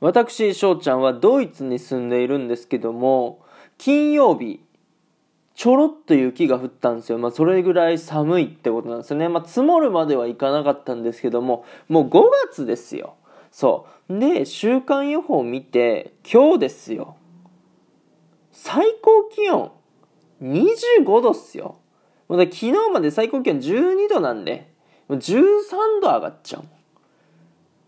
私、翔ちゃんはドイツに住んでいるんですけども、金曜日、ちょろっと雪が降ったんですよ。まあ、それぐらい寒いってことなんですよね。まあ、積もるまではいかなかったんですけども、もう5月ですよ。そう。で、週間予報見て、今日ですよ。最高気温、25度っすよ。もう昨日まで最高気温12度なんで、もう13度上がっちゃう。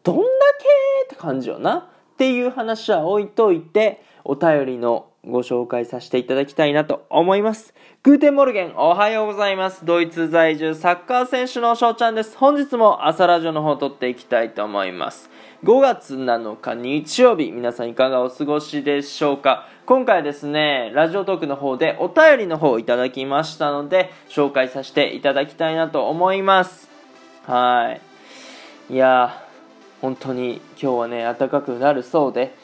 どんだけって感じよな。っていう話は置いといて、お便りのご紹介させていただきたいなと思います。 Guten Morgen、おはようございます。ドイツ在住サッカー選手の翔ちゃんです。本日も朝ラジオの方を撮っていきたいと思います。5月7日日曜日、皆さんいかがお過ごしでしょうか今回ですね、ラジオトークの方でお便りの方をいただきましたので、紹介させていただきたいなと思います。はい。いや本当に今日はね、暖かくなるそうで、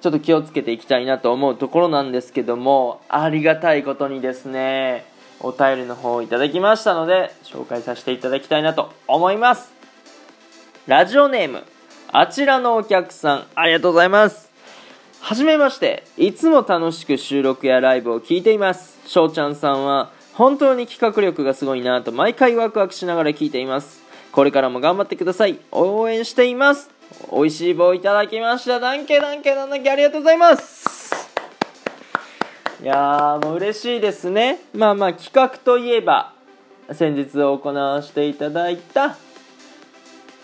ちょっと気をつけていきたいなと思うところなんですけども、ありがたいことにですね、お便りの方をいただきましたので、紹介させていただきたいなと思います。ラジオネーム、あちらのお客さん、ありがとうございます。はじめまして、いつも楽しく収録やライブを聞いています。しょうちゃんさんは、本当に企画力がすごいなと毎回ワクワクしながら聞いています。これからも頑張ってください。応援しています。美味しい棒いただきました。ダンケダンケダンケありがとうございます。いやー、もう嬉しいですね。まあまあ企画といえば、先日行わせていただいた、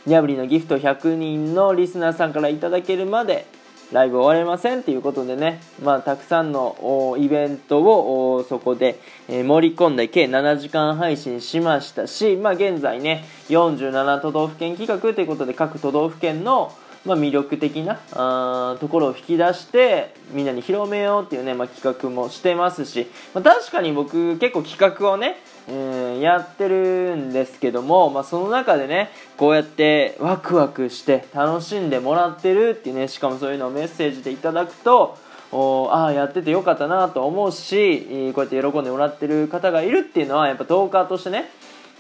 ニャブリのギフト100人のリスナーさんからいただけるまで、ライブ終われませんっていうことでね、まあ、たくさんのイベントをそこで、え、盛り込んで計7時間配信しましたし、まあ、現在ね47都道府県企画ということで各都道府県の、まあ、魅力的なあところを引き出してみんなに広めようっていうね、まあ、企画もしてますし、まあ、確かに僕結構企画をねうんやってるんですけども、まあ、その中でねこうやってワクワクして楽しんでもらってるっていうねしかもそういうのをメッセージでいただくとおああやっててよかったなと思うしこうやって喜んでもらってる方がいるっていうのはやっぱトーカーとしてね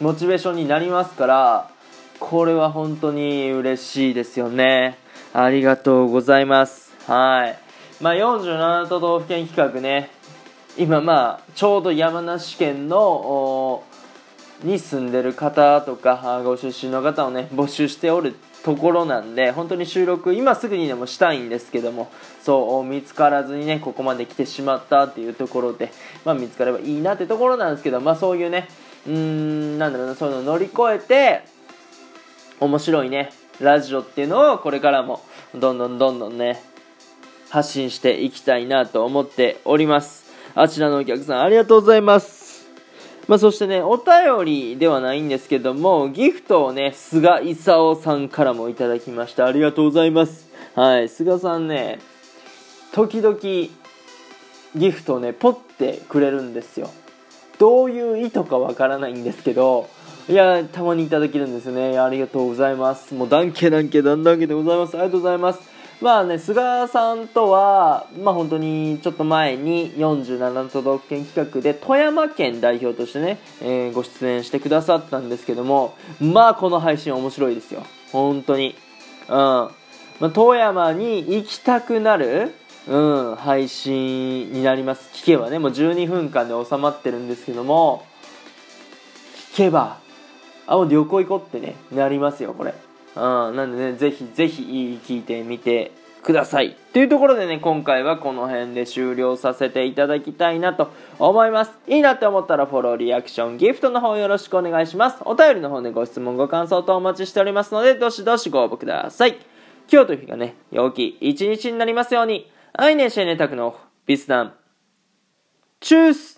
モチベーションになりますからこれは本当に嬉しいですよね。ありがとうございます。はい。まあ47都道府県企画ね。今まあちょうど山梨県のに住んでる方とかご出身の方をね募集しておるところなんで本当に収録今すぐにでもしたいんですけどもそう見つからずにねここまで来てしまったっていうところで、まあ、見つかればいいなってところなんですけどまあそういうねうーんなんだろうなそういうの乗り越えて面白いねラジオっていうのをこれからもどんどんどんどんね発信していきたいなと思っておりますあちらのお客さんありがとうございます。まあ、そしてね、お便りではないんですけども、ギフトをね、菅勲さんからもいただきました。ありがとうございます。はい、菅さんね、時々ギフトをね、ポッてくれるんですよ。どういう意図かわからないんですけど、いや、たまにいただけるんですね。ありがとうございます。もう、ダンケダンケダンダンケでございます。ありがとうございます。まあね、菅さんとは、まあ本当にちょっと前に47都道府県企画で富山県代表としてね、えー、ご出演してくださったんですけども、まあこの配信面白いですよ。本当に。うん。まあ、富山に行きたくなる、うん、配信になります。聞けばね、もう12分間で収まってるんですけども、聞けば、あ、もう旅行行こうってね、なりますよ、これ。うん、なんでね、ぜひぜひ聞いてみてください。というところでね、今回はこの辺で終了させていただきたいなと思います。いいなって思ったらフォロー、リアクション、ギフトの方よろしくお願いします。お便りの方でご質問、ご感想とお待ちしておりますので、どしどしご応募ください。今日という日がね、陽気一日になりますように。アイネシェネタクのビスダン。チュース